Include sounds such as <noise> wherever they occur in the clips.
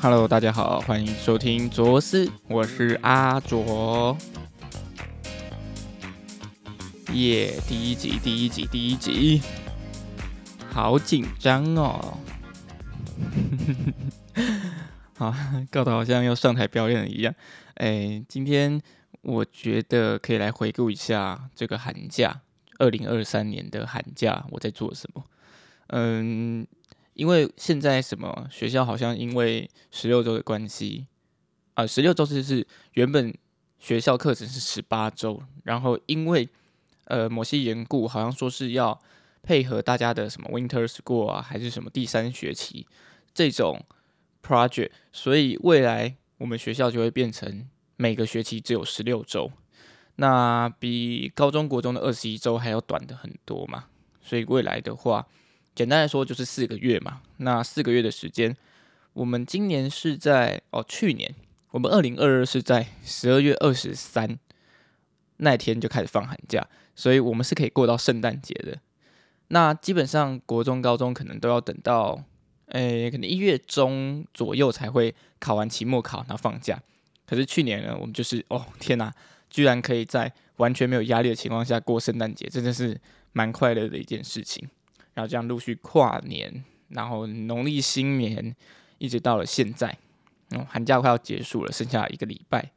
Hello，大家好，欢迎收听卓思，我是阿卓。耶，第一集，第一集，第一集，好紧张哦！好，<laughs> 搞得好像要上台表演一样。哎，今天我觉得可以来回顾一下这个寒假，二零二三年的寒假我在做什么。嗯，因为现在什么学校好像因为十六周的关系，啊，十六周是是原本学校课程是十八周，然后因为呃，某些缘故，好像说是要配合大家的什么 Winter School 啊，还是什么第三学期这种 project，所以未来我们学校就会变成每个学期只有十六周，那比高中国中的二十一周还要短的很多嘛。所以未来的话，简单来说就是四个月嘛。那四个月的时间，我们今年是在哦，去年我们二零二二是在十二月二十三那天就开始放寒假。所以我们是可以过到圣诞节的。那基本上国中、高中可能都要等到，诶，可能一月中左右才会考完期末考，然后放假。可是去年呢，我们就是哦天哪，居然可以在完全没有压力的情况下过圣诞节，真的是蛮快乐的一件事情。然后这样陆续跨年，然后农历新年，一直到了现在，嗯，寒假快要结束了，剩下一个礼拜。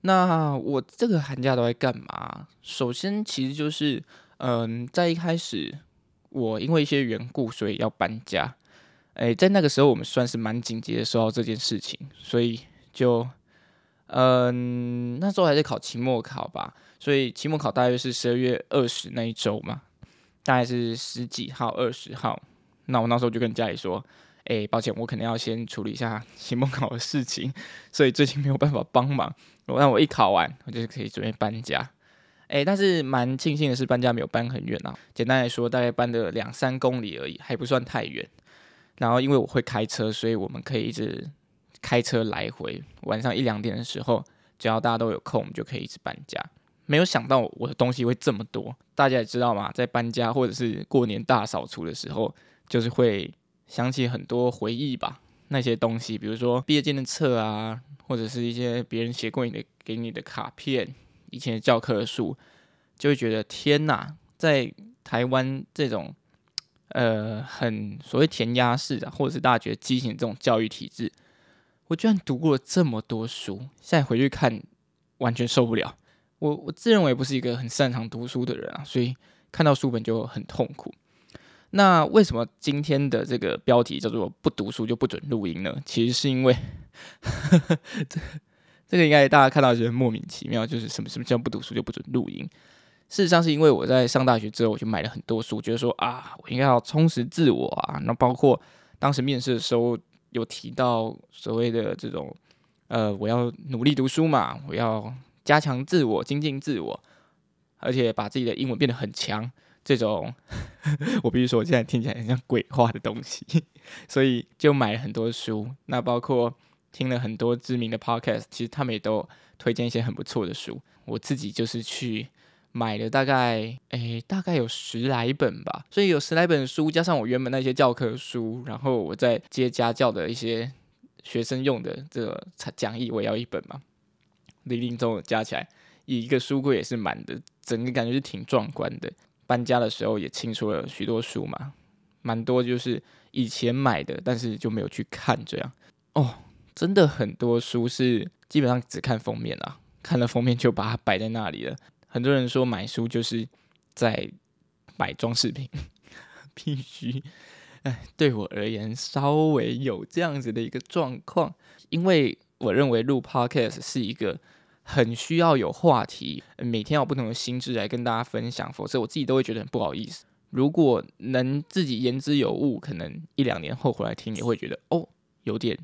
那我这个寒假都在干嘛？首先，其实就是，嗯，在一开始，我因为一些缘故，所以要搬家。哎，在那个时候，我们算是蛮紧急的收到这件事情，所以就，嗯，那时候还在考期末考吧，所以期末考大约是十二月二十那一周嘛，大概是十几号、二十号。那我那时候就跟家里说。哎，抱歉，我可能要先处理一下 <laughs> 期末考的事情，<laughs> 所以最近没有办法帮忙。我那我一考完，我就可以准备搬家。哎，但是蛮庆幸的是，搬家没有搬很远啊。简单来说，大概搬了两三公里而已，还不算太远。然后因为我会开车，所以我们可以一直开车来回。晚上一两点的时候，只要大家都有空，我们就可以一直搬家。没有想到我的东西会这么多。大家也知道嘛，在搬家或者是过年大扫除的时候，就是会。想起很多回忆吧，那些东西，比如说毕业纪念册啊，或者是一些别人写过你的给你的卡片，以前的教科书，就会觉得天哪，在台湾这种呃很所谓填鸭式的，或者是大家觉得畸形这种教育体制，我居然读过了这么多书，现在回去看完全受不了。我我自认为不是一个很擅长读书的人啊，所以看到书本就很痛苦。那为什么今天的这个标题叫做“不读书就不准录音”呢？其实是因为这这个应该大家看到觉得莫名其妙，就是什么什么叫不读书就不准录音？事实上是因为我在上大学之后，我就买了很多书，觉得说啊，我应该要充实自我啊。那包括当时面试的时候有提到所谓的这种呃，我要努力读书嘛，我要加强自我、精进自我，而且把自己的英文变得很强。这种，<laughs> 我必须说，我现在听起来很像鬼话的东西，<laughs> 所以就买了很多书。那包括听了很多知名的 podcast，其实他们也都推荐一些很不错的书。我自己就是去买了大概，诶，大概有十来本吧。所以有十来本书，加上我原本那些教科书，然后我在接家教的一些学生用的这个讲义，我要一本嘛。零零总加起来，一个书柜也是满的，整个感觉是挺壮观的。搬家的时候也清出了许多书嘛，蛮多就是以前买的，但是就没有去看这样。哦，真的很多书是基本上只看封面啊，看了封面就把它摆在那里了。很多人说买书就是在买装饰品，<laughs> 必须，哎，对我而言稍微有这样子的一个状况，因为我认为录 podcast 是一个。很需要有话题，每天有不同的心智来跟大家分享，否则我自己都会觉得很不好意思。如果能自己言之有物，可能一两年后回来听，也会觉得哦，有点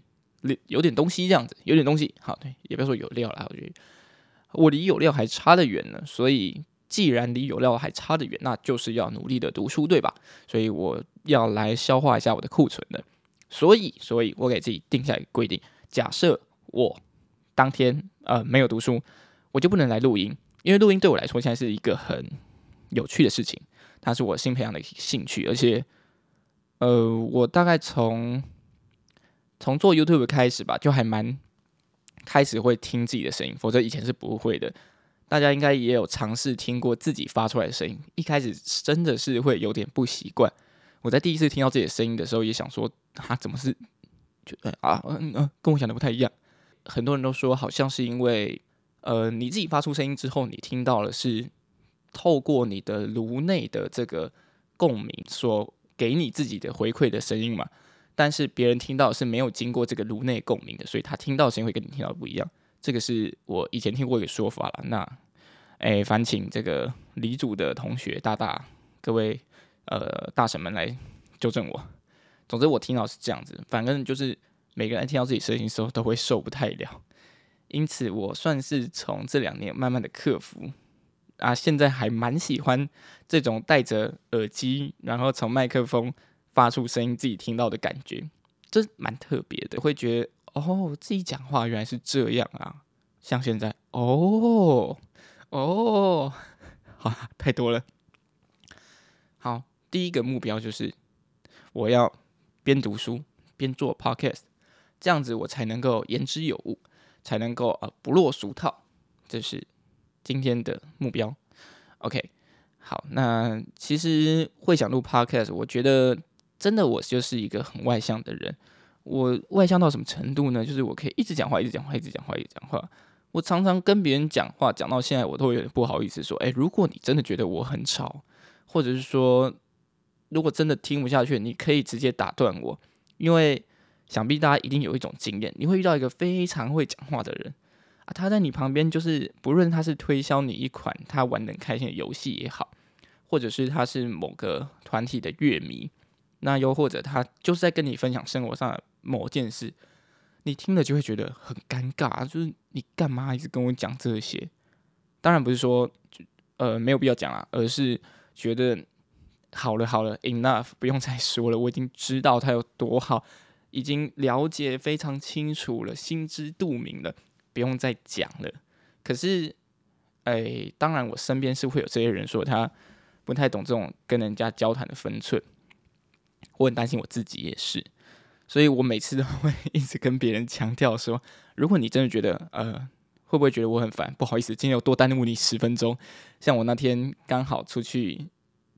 有点东西这样子，有点东西。好，对，也不要说有料了，我觉得我离有料还差得远呢。所以，既然离有料还差得远，那就是要努力的读书，对吧？所以我要来消化一下我的库存的。所以，所以我给自己定下一个规定：假设我当天。呃，没有读书，我就不能来录音，因为录音对我来说现在是一个很有趣的事情，它是我新培养的兴趣，而且，呃，我大概从从做 YouTube 开始吧，就还蛮开始会听自己的声音，否则以前是不会的。大家应该也有尝试听过自己发出来的声音，一开始真的是会有点不习惯。我在第一次听到自己的声音的时候，也想说，他怎么是就啊嗯嗯，跟我想的不太一样。很多人都说，好像是因为呃你自己发出声音之后，你听到了是透过你的颅内的这个共鸣所给你自己的回馈的声音嘛。但是别人听到是没有经过这个颅内共鸣的，所以他听到声音会跟你听到不一样。这个是我以前听过一个说法了。那哎，烦请这个李主的同学大大各位呃大神们来纠正我。总之我听到是这样子，反正就是每个人听到自己声音的时候都会受不太了。因此我算是从这两年慢慢的克服啊，现在还蛮喜欢这种戴着耳机，然后从麦克风。发出声音自己听到的感觉，这蛮特别的，会觉得哦，自己讲话原来是这样啊！像现在，哦哦，<laughs> 好，太多了。好，第一个目标就是我要边读书边做 podcast，这样子我才能够言之有物，才能够呃不落俗套。这是今天的目标。OK，好，那其实会想录 podcast，我觉得。真的，我就是一个很外向的人。我外向到什么程度呢？就是我可以一直讲话，一直讲话，一直讲话，一直讲话。我常常跟别人讲话，讲到现在，我都有点不好意思说：“哎，如果你真的觉得我很吵，或者是说，如果真的听不下去，你可以直接打断我。”因为想必大家一定有一种经验，你会遇到一个非常会讲话的人啊，他在你旁边，就是不论他是推销你一款他玩的开心的游戏也好，或者是他是某个团体的乐迷。那又或者他就是在跟你分享生活上的某件事，你听了就会觉得很尴尬，就是你干嘛一直跟我讲这些？当然不是说呃没有必要讲啊，而是觉得好了好了，enough，不用再说了，我已经知道他有多好，已经了解非常清楚了，心知肚明了，不用再讲了。可是，哎，当然我身边是会有这些人说他不太懂这种跟人家交谈的分寸。我很担心我自己也是，所以我每次都会一直跟别人强调说：如果你真的觉得呃，会不会觉得我很烦？不好意思，今天有多耽误你十分钟。像我那天刚好出去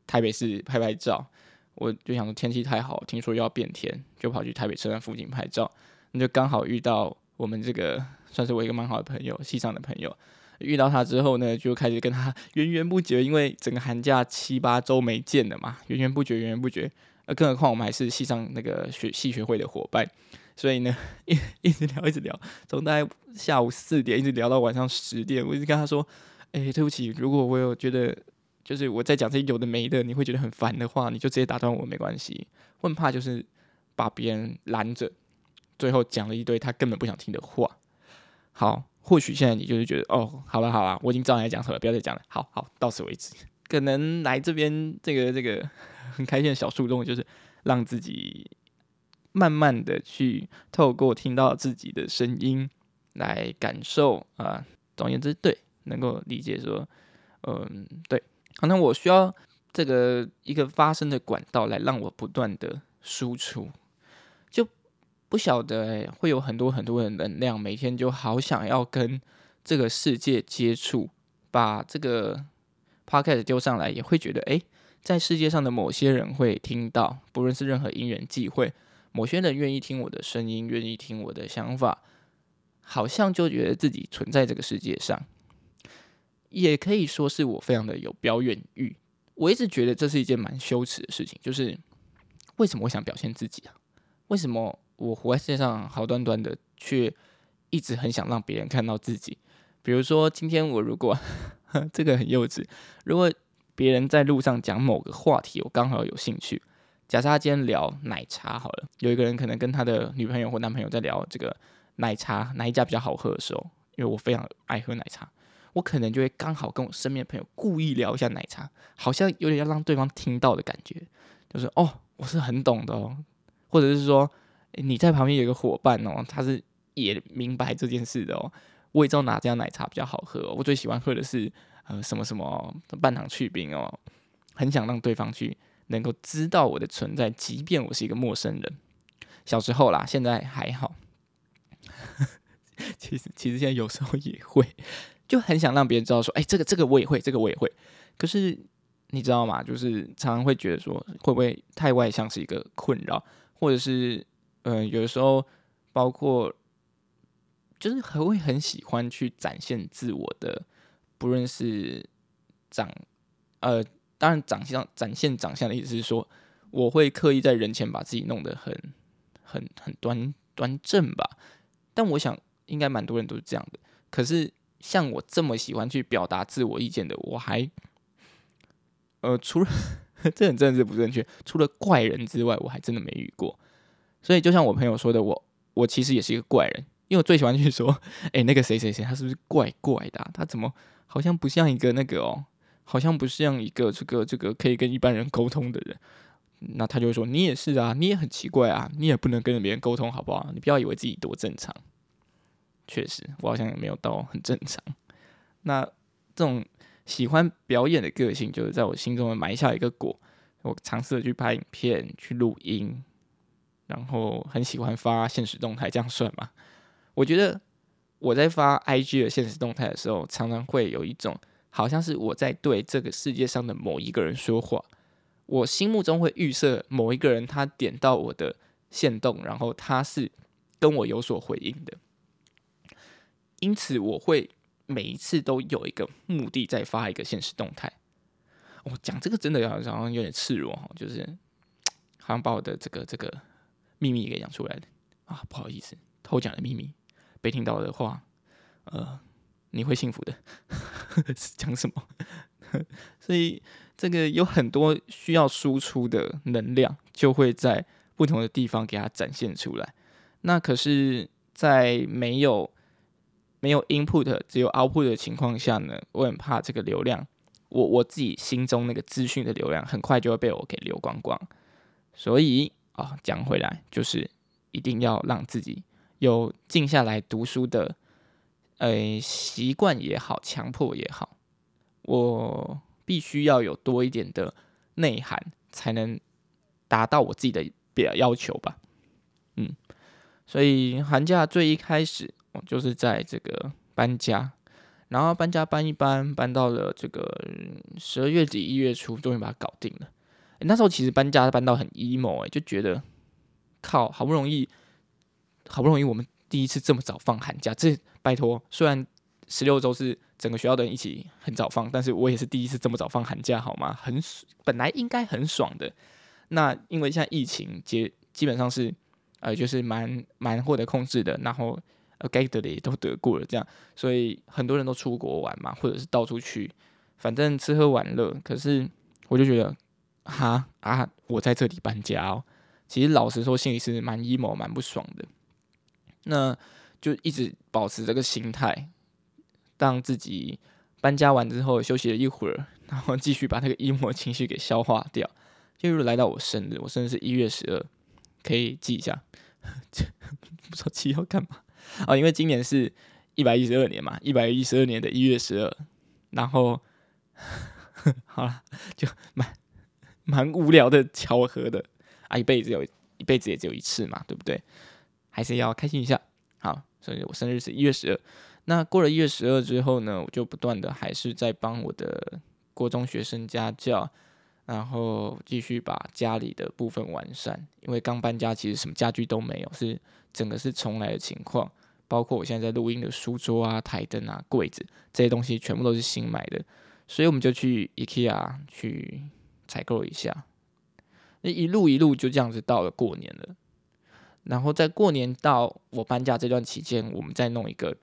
台北市拍拍照，我就想说天气太好，听说要变天，就跑去台北车站附近拍照。那就刚好遇到我们这个算是我一个蛮好的朋友，系上的朋友。遇到他之后呢，就开始跟他 <laughs> 源源不绝，因为整个寒假七八周没见了嘛，源源不绝，源源不绝。呃，更何况我们还是系上那个学系学会的伙伴，所以呢，一一直聊，一直聊，从大概下午四点一直聊到晚上十点。我一直跟他说：“哎，对不起，如果我有觉得就是我在讲这些有的没的，你会觉得很烦的话，你就直接打断我，没关系。问怕就是把别人拦着，最后讲了一堆他根本不想听的话。好，或许现在你就是觉得哦，好了好了，我已经知道你在讲什么，不要再讲了。好好，到此为止。可能来这边这个这个。很开心的小树洞，就是让自己慢慢的去透过听到自己的声音来感受啊。总而言之，对，能够理解说，嗯，对，可能我需要这个一个发声的管道来让我不断的输出，就不晓得会有很多很多的能量，每天就好想要跟这个世界接触，把这个 podcast 丢上来，也会觉得哎。在世界上的某些人会听到，不论是任何因缘际会，某些人愿意听我的声音，愿意听我的想法，好像就觉得自己存在这个世界上，也可以说是我非常的有表演欲。我一直觉得这是一件蛮羞耻的事情，就是为什么我想表现自己啊？为什么我活在世界上好端端的，却一直很想让别人看到自己？比如说今天我如果 <laughs> 这个很幼稚，如果。别人在路上讲某个话题，我刚好有兴趣。假设他今天聊奶茶好了，有一个人可能跟他的女朋友或男朋友在聊这个奶茶哪一家比较好喝的时候，因为我非常爱喝奶茶，我可能就会刚好跟我身边的朋友故意聊一下奶茶，好像有点要让对方听到的感觉，就是哦，我是很懂的哦，或者是说你在旁边有个伙伴哦，他是也明白这件事的哦，我也知道哪家奶茶比较好喝，我最喜欢喝的是。呃，什么什么半糖去冰哦，很想让对方去能够知道我的存在，即便我是一个陌生人。小时候啦，现在还好。<laughs> 其实其实现在有时候也会，就很想让别人知道说，哎，这个这个我也会，这个我也会。可是你知道吗？就是常常会觉得说，会不会太外向是一个困扰，或者是嗯，有的时候包括就是还会很喜欢去展现自我的，不论是长呃，当然长相展现长相的意思是说，我会刻意在人前把自己弄得很很很端端正吧。但我想。应该蛮多人都是这样的，可是像我这么喜欢去表达自我意见的，我还，呃，除了 <laughs> 这很政治不正确，除了怪人之外，我还真的没遇过。所以就像我朋友说的，我我其实也是一个怪人，因为我最喜欢去说，哎，那个谁谁谁，他是不是怪怪的？他怎么好像不像一个那个哦，好像不像一个这个这个可以跟一般人沟通的人。那他就会说，你也是啊，你也很奇怪啊，你也不能跟别人沟通，好不好？你不要以为自己多正常。确实，我好像也没有到很正常。那这种喜欢表演的个性，就是在我心中埋下一个果。我尝试着去拍影片、去录音，然后很喜欢发现实动态，这样算吗？我觉得我在发 IG 的现实动态的时候，常常会有一种好像是我在对这个世界上的某一个人说话。我心目中会预设某一个人，他点到我的线动，然后他是跟我有所回应的。因此，我会每一次都有一个目的在发一个现实动态。我讲这个真的好像有点赤裸哈，就是 <tsk> 好像把我的这个这个秘密给讲出来了啊，不好意思，偷讲的秘密被听到的话，呃，你会幸福的。<laughs> 讲什么？<laughs> 所以这个有很多需要输出的能量，就会在不同的地方给它展现出来。那可是，在没有没有 input 只有 output 的情况下呢，我很怕这个流量，我我自己心中那个资讯的流量很快就会被我给流光光。所以啊，讲回来就是一定要让自己有静下来读书的，呃，习惯也好，强迫也好，我必须要有多一点的内涵，才能达到我自己的表要求吧。嗯，所以寒假最一开始。就是在这个搬家，然后搬家搬一搬，搬到了这个十二月底一月初，终于把它搞定了。那时候其实搬家搬到很 emo 哎，就觉得靠，好不容易，好不容易我们第一次这么早放寒假，这拜托，虽然十六周是整个学校的人一起很早放，但是我也是第一次这么早放寒假，好吗？很本来应该很爽的，那因为现在疫情基基本上是呃就是蛮蛮获得控制的，然后。呃该得的也都得过了，这样，所以很多人都出国玩嘛，或者是到处去，反正吃喝玩乐。可是我就觉得，哈啊，我在这里搬家哦，其实老实说，心里是蛮 emo、蛮不爽的。那就一直保持这个心态，让自己搬家完之后休息了一会儿，然后继续把那个 emo 情绪给消化掉。就来到我生日，我生日是一月十二，可以记一下。<laughs> 不知道记要干嘛。啊，因为今年是一百一十二年嘛，一百一十二年的一月十二，然后 <laughs> 好了，就蛮蛮无聊的巧合的啊，一辈子有一辈子也只有一次嘛，对不对？还是要开心一下。好，所以我生日是一月十二。那过了一月十二之后呢，我就不断的还是在帮我的国中学生家教，然后继续把家里的部分完善，因为刚搬家，其实什么家具都没有，是。整个是重来的情况，包括我现在在录音的书桌啊、台灯啊、柜子这些东西，全部都是新买的，所以我们就去 IKEA 去采购一下。那一路一路就这样子到了过年了，然后在过年到我搬家这段期间，我们再弄一个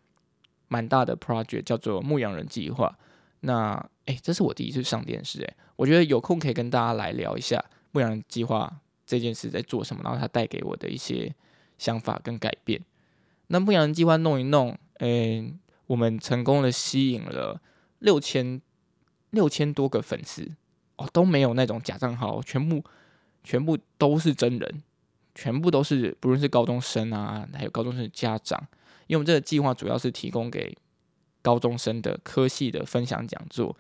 蛮大的 project，叫做牧羊人计划。那哎，这是我第一次上电视，哎，我觉得有空可以跟大家来聊一下牧羊人计划这件事在做什么，然后它带给我的一些。想法跟改变，那牧羊人计划弄一弄，诶，我们成功的吸引了六千六千多个粉丝。哦，都没有那种假账号，全部全部都是真人，全部都是不论是高中生啊，还有高中生的家长，因为我们这个计划主要是提供给高中生的科系的分享讲座。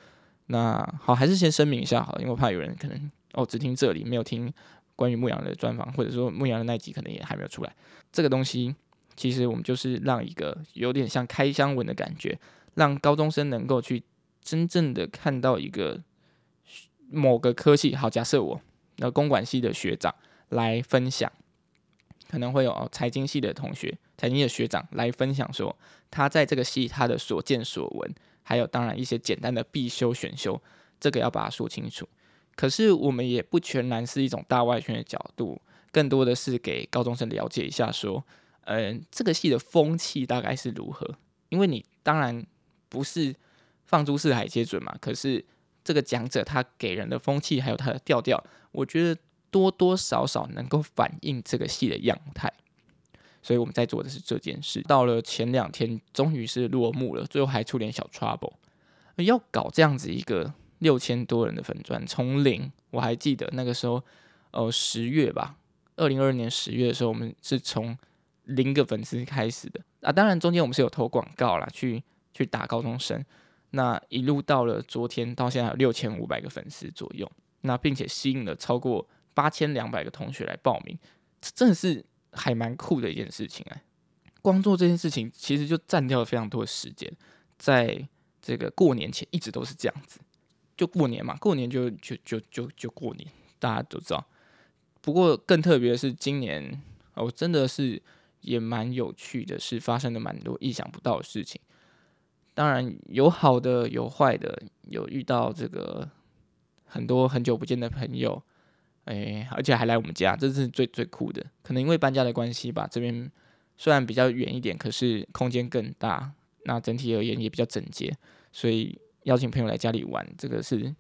那好，还是先声明一下好了，因为我怕有人可能哦只听这里没有听。关于牧羊的专访，或者说牧羊人那集可能也还没有出来。这个东西其实我们就是让一个有点像开箱文的感觉，让高中生能够去真正的看到一个某个科系。好，假设我那公管系的学长来分享，可能会有财经系的同学、财经的学长来分享说他在这个系他的所见所闻，还有当然一些简单的必修选修，这个要把它说清楚。可是我们也不全然是一种大外圈的角度，更多的是给高中生了解一下，说，嗯，这个戏的风气大概是如何？因为你当然不是放诸四海皆准嘛，可是这个讲者他给人的风气还有他的调调，我觉得多多少少能够反映这个戏的样态。所以我们在做的是这件事。到了前两天，终于是落幕了，最后还出点小 trouble，要搞这样子一个。六千多人的粉钻从零，我还记得那个时候，呃，十月吧，二零二二年十月的时候，我们是从零个粉丝开始的啊。当然中间我们是有投广告啦，去去打高中生。那一路到了昨天，到现在有六千五百个粉丝左右，那并且吸引了超过八千两百个同学来报名，这真的是还蛮酷的一件事情哎。光做这件事情，其实就占掉了非常多的时间，在这个过年前一直都是这样子。就过年嘛，过年就就就就就过年，大家都知道。不过更特别的是，今年哦，真的是也蛮有趣的，是发生了蛮多意想不到的事情。当然有好的，有坏的，有遇到这个很多很久不见的朋友，哎，而且还来我们家，这是最最酷的。可能因为搬家的关系吧，这边虽然比较远一点，可是空间更大，那整体而言也比较整洁，所以。邀请朋友来家里玩，这个是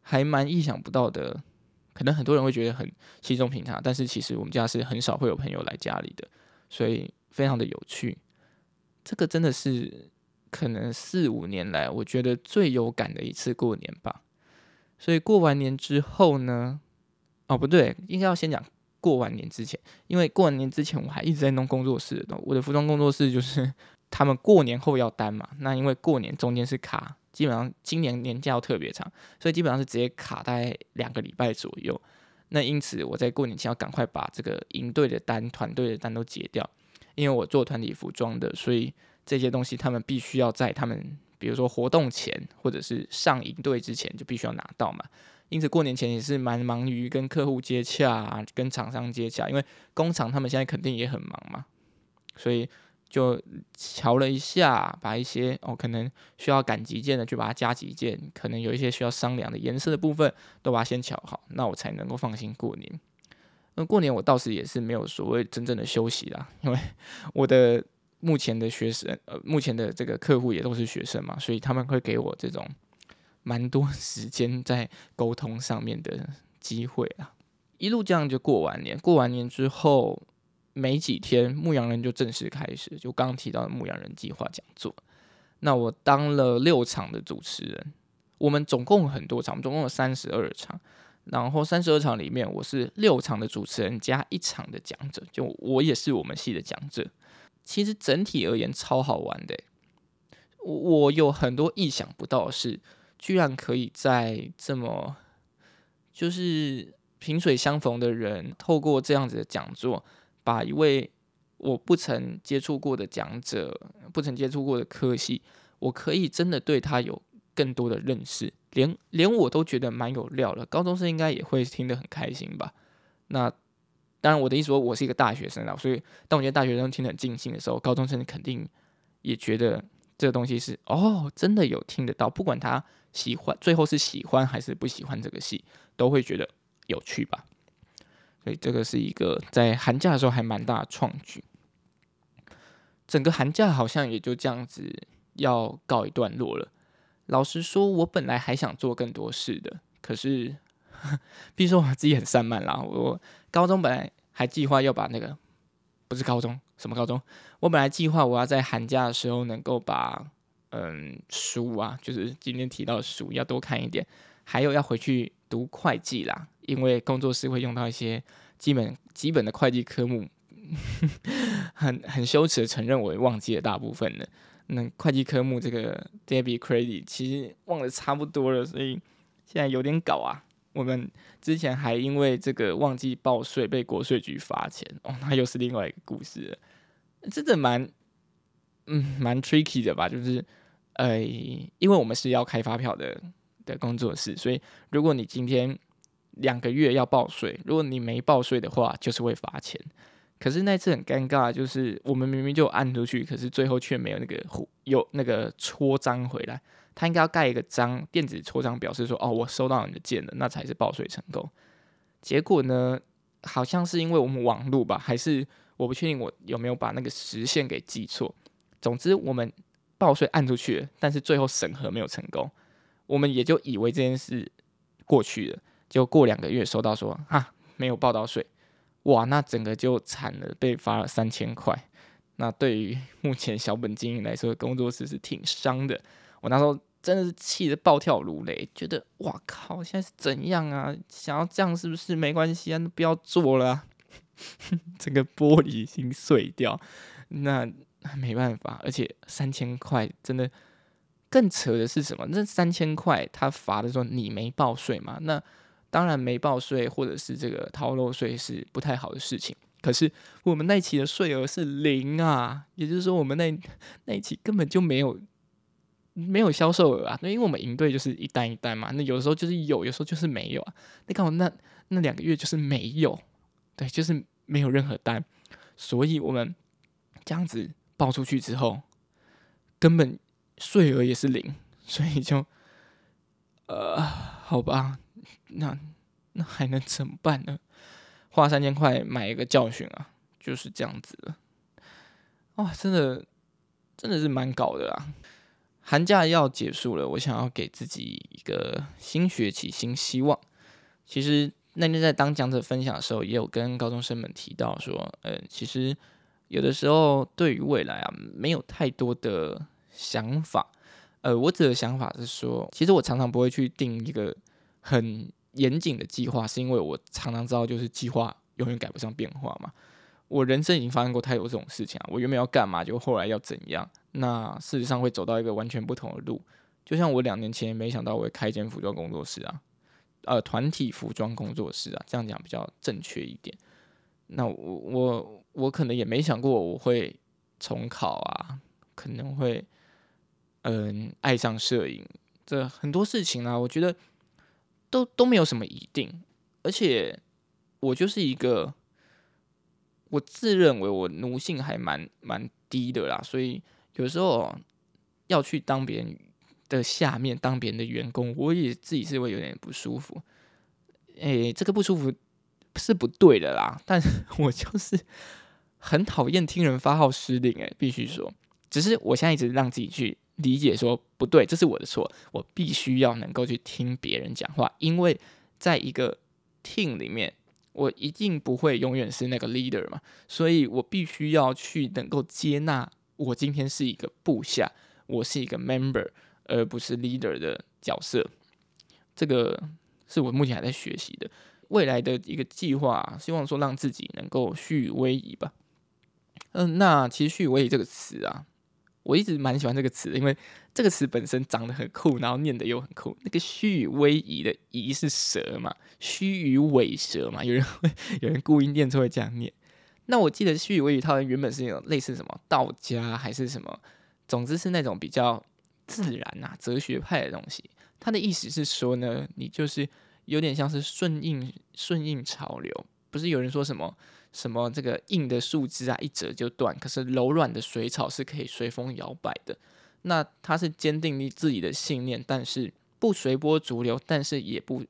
还蛮意想不到的。可能很多人会觉得很稀松平常，但是其实我们家是很少会有朋友来家里的，所以非常的有趣。这个真的是可能四五年来我觉得最有感的一次过年吧。所以过完年之后呢，哦不对，应该要先讲过完年之前，因为过完年之前我还一直在弄工作室。我的服装工作室就是 <laughs> 他们过年后要单嘛，那因为过年中间是卡。基本上今年年假特别长，所以基本上是直接卡大概两个礼拜左右。那因此我在过年前要赶快把这个营队的单、团队的单都结掉，因为我做团体服装的，所以这些东西他们必须要在他们比如说活动前或者是上营队之前就必须要拿到嘛。因此过年前也是蛮忙于跟客户接洽、跟厂商接洽，因为工厂他们现在肯定也很忙嘛，所以。就瞧了一下，把一些哦可能需要赶急件的，就把它加急件；可能有一些需要商量的颜色的部分，都把它先瞧好，那我才能够放心过年。那过年我倒是也是没有所谓真正的休息啦，因为 <laughs> 我的目前的学生，呃，目前的这个客户也都是学生嘛，所以他们会给我这种蛮多时间在沟通上面的机会啊。一路这样就过完年，过完年之后。没几天，牧羊人就正式开始，就刚提到的牧羊人计划讲座。那我当了六场的主持人，我们总共很多场，总共有三十二场。然后三十二场里面，我是六场的主持人加一场的讲者，就我也是我们系的讲者。其实整体而言超好玩的，我我有很多意想不到的事，居然可以在这么就是萍水相逢的人，透过这样子的讲座。把一位我不曾接触过的讲者，不曾接触过的科系，我可以真的对他有更多的认识，连连我都觉得蛮有料了。高中生应该也会听得很开心吧？那当然，我的意思说，我是一个大学生啊，所以当我觉得大学生听得很尽兴的时候，高中生肯定也觉得这个东西是哦，真的有听得到，不管他喜欢，最后是喜欢还是不喜欢这个戏，都会觉得有趣吧。所以这个是一个在寒假的时候还蛮大的创举。整个寒假好像也就这样子要告一段落了。老实说，我本来还想做更多事的，可是，<laughs> 比如说我自己很散漫啦。我高中本来还计划要把那个，不是高中什么高中，我本来计划我要在寒假的时候能够把嗯书啊，就是今天提到的书要多看一点，还有要回去读会计啦。因为工作室会用到一些基本基本的会计科目，<laughs> 很很羞耻的承认，我忘记了大部分的。那会计科目这个 debit credit 其实忘的差不多了，所以现在有点搞啊。我们之前还因为这个忘记报税被国税局罚钱哦，那又是另外一个故事，真的蛮嗯蛮 tricky 的吧？就是呃，因为我们是要开发票的的工作室，所以如果你今天两个月要报税，如果你没报税的话，就是会罚钱。可是那次很尴尬，就是我们明明就按出去，可是最后却没有那个有那个戳章回来。他应该要盖一个章，电子戳章表示说：“哦，我收到你的件了，那才是报税成功。”结果呢，好像是因为我们网路吧，还是我不确定我有没有把那个时限给记错。总之，我们报税按出去，但是最后审核没有成功，我们也就以为这件事过去了。结果过两个月收到说：“啊，没有报到税。”哇，那整个就惨了，被罚了三千块。那对于目前小本经营来说，工作室是挺伤的。我那时候真的是气得暴跳如雷，觉得哇靠，现在是怎样啊？想要这样是不是没关系啊？不要做了，<laughs> 整个玻璃已经碎掉，那 <laughs> 没办法。而且三千块真的更扯的是什么？那三千块他罚的时候你没报税嘛？那当然没报税或者是这个逃漏税是不太好的事情。可是我们那期的税额是零啊，也就是说我们那那一期根本就没有。没有销售额啊，那因为我们营队就是一单一单嘛，那有的时候就是有，有时候就是没有啊。你看我那那两个月就是没有，对，就是没有任何单，所以我们这样子报出去之后，根本税额也是零，所以就呃，好吧，那那还能怎么办呢？花三千块买一个教训啊，就是这样子的。哇，真的真的是蛮搞的啊。寒假要结束了，我想要给自己一个新学期新希望。其实那天在当讲者分享的时候，也有跟高中生们提到说，呃，其实有的时候对于未来啊，没有太多的想法。呃，我指的想法是说，其实我常常不会去定一个很严谨的计划，是因为我常常知道，就是计划永远赶不上变化嘛。我人生已经发生过太多这种事情啊！我原本要干嘛，就后来要怎样？那事实上会走到一个完全不同的路。就像我两年前没想到我会开一间服装工作室啊，呃，团体服装工作室啊，这样讲比较正确一点。那我我我可能也没想过我会重考啊，可能会嗯爱上摄影，这很多事情啊，我觉得都都没有什么一定，而且我就是一个。我自认为我奴性还蛮蛮低的啦，所以有时候要去当别人的下面当别人的员工，我也自己是会有点不舒服。诶，这个不舒服是不对的啦，但 <laughs> 我就是很讨厌听人发号施令。诶，必须说，只是我现在一直让自己去理解说不对，这是我的错，我必须要能够去听别人讲话，因为在一个 team 里面。我一定不会永远是那个 leader 嘛，所以我必须要去能够接纳我今天是一个部下，我是一个 member，而不是 leader 的角色。这个是我目前还在学习的，未来的一个计划，希望说让自己能够虚与委蛇吧。嗯，那其实虚与委蛇这个词啊。我一直蛮喜欢这个词，因为这个词本身长得很酷，然后念的又很酷。那个虚与委蛇的夷是蛇嘛，虚与委蛇嘛，有人会 <laughs> 有人故意念错会这样念。那我记得虚与委蛇它原本是那种类似什么道家还是什么，总之是那种比较自然啊哲学派的东西。它的意思是说呢，你就是有点像是顺应顺应潮流，不是有人说什么？什么这个硬的树枝啊，一折就断；可是柔软的水草是可以随风摇摆的。那他是坚定你自己的信念，但是不随波逐流，但是也不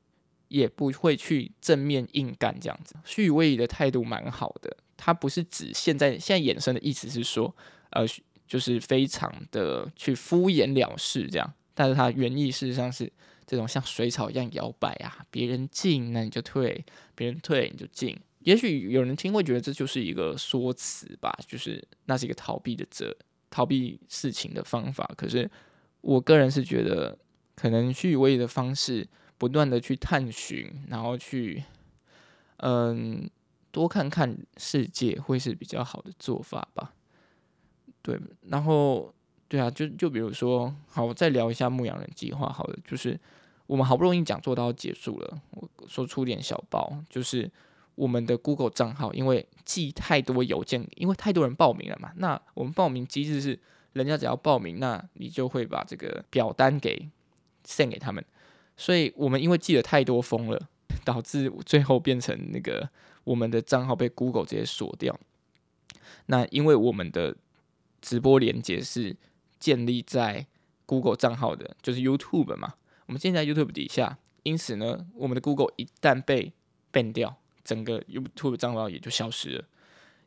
也不会去正面硬干这样子。虚与委蛇的态度蛮好的，他不是指现在现在衍生的意思是说，呃，就是非常的去敷衍了事这样。但是他原意事实上是这种像水草一样摇摆啊，别人进那你就退，别人退你就进。也许有人听会觉得这就是一个说辞吧，就是那是一个逃避的责逃避事情的方法。可是我个人是觉得，可能虚与委蛇的方式，不断的去探寻，然后去嗯多看看世界，会是比较好的做法吧。对，然后对啊，就就比如说，好，我再聊一下牧羊人计划。好的，就是我们好不容易讲座都要结束了，我说出点小报，就是我们的 Google 账号因为寄太多邮件，因为太多人报名了嘛。那我们报名机制是，人家只要报名，那你就会把这个表单给 send 给他们。所以我们因为寄了太多封了，导致最后变成那个我们的账号被 Google 直接锁掉。那因为我们的直播连接是建立在 Google 账号的，就是 YouTube 嘛。我们建在 YouTube 底下，因此呢，我们的 Google 一旦被 ban 掉，整个 YouTube 账号也就消失了。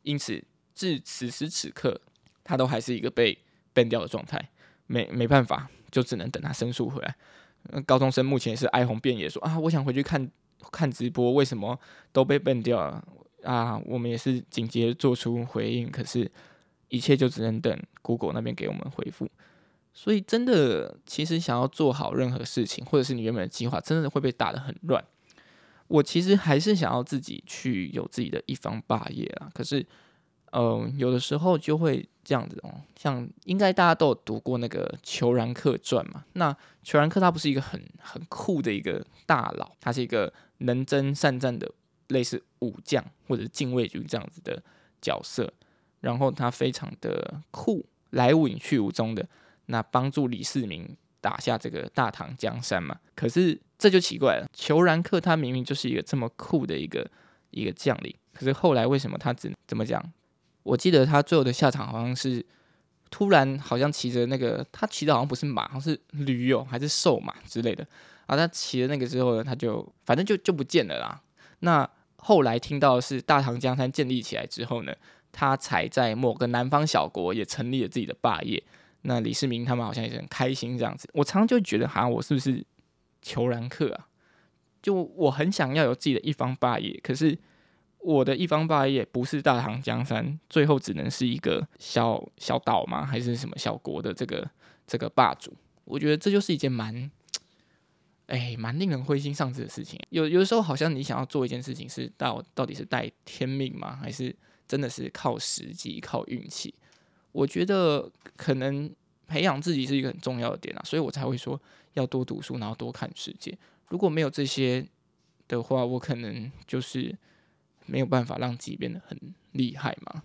因此，至此时此刻，它都还是一个被 ban 掉的状态。没没办法，就只能等它申诉回来。高中生目前也是哀鸿遍野，说啊，我想回去看看直播，为什么都被 ban 掉了啊？我们也是紧接做出回应，可是，一切就只能等 Google 那边给我们回复。所以，真的，其实想要做好任何事情，或者是你原本的计划，真的会被打得很乱。我其实还是想要自己去有自己的一方霸业啊。可是，嗯，有的时候就会这样子哦。像应该大家都有读过那个《裘然客传》嘛？那裘然客他不是一个很很酷的一个大佬，他是一个能征善战的类似武将或者禁卫军这样子的角色。然后他非常的酷，来无影去无踪的。那帮助李世民打下这个大唐江山嘛？可是这就奇怪了，裘然克他明明就是一个这么酷的一个一个将领，可是后来为什么他只怎么讲？我记得他最后的下场好像是突然好像骑着那个他骑的好像不是马，好像是驴哦，还是瘦马之类的啊？他骑了那个之后呢，他就反正就就不见了啦。那后来听到是大唐江山建立起来之后呢，他才在某个南方小国也成立了自己的霸业。那李世民他们好像也是很开心这样子，我常常就觉得，好像我是不是裘然客啊？就我很想要有自己的一方霸业，可是我的一方霸业不是大唐江山，最后只能是一个小小岛吗？还是什么小国的这个这个霸主？我觉得这就是一件蛮，哎，蛮令人灰心丧志的事情。有有时候，好像你想要做一件事情，是到到底是带天命吗？还是真的是靠时机、靠运气？我觉得可能培养自己是一个很重要的点啊，所以我才会说要多读书，然后多看世界。如果没有这些的话，我可能就是没有办法让自己变得很厉害嘛。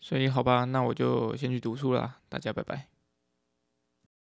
所以好吧，那我就先去读书了，大家拜拜。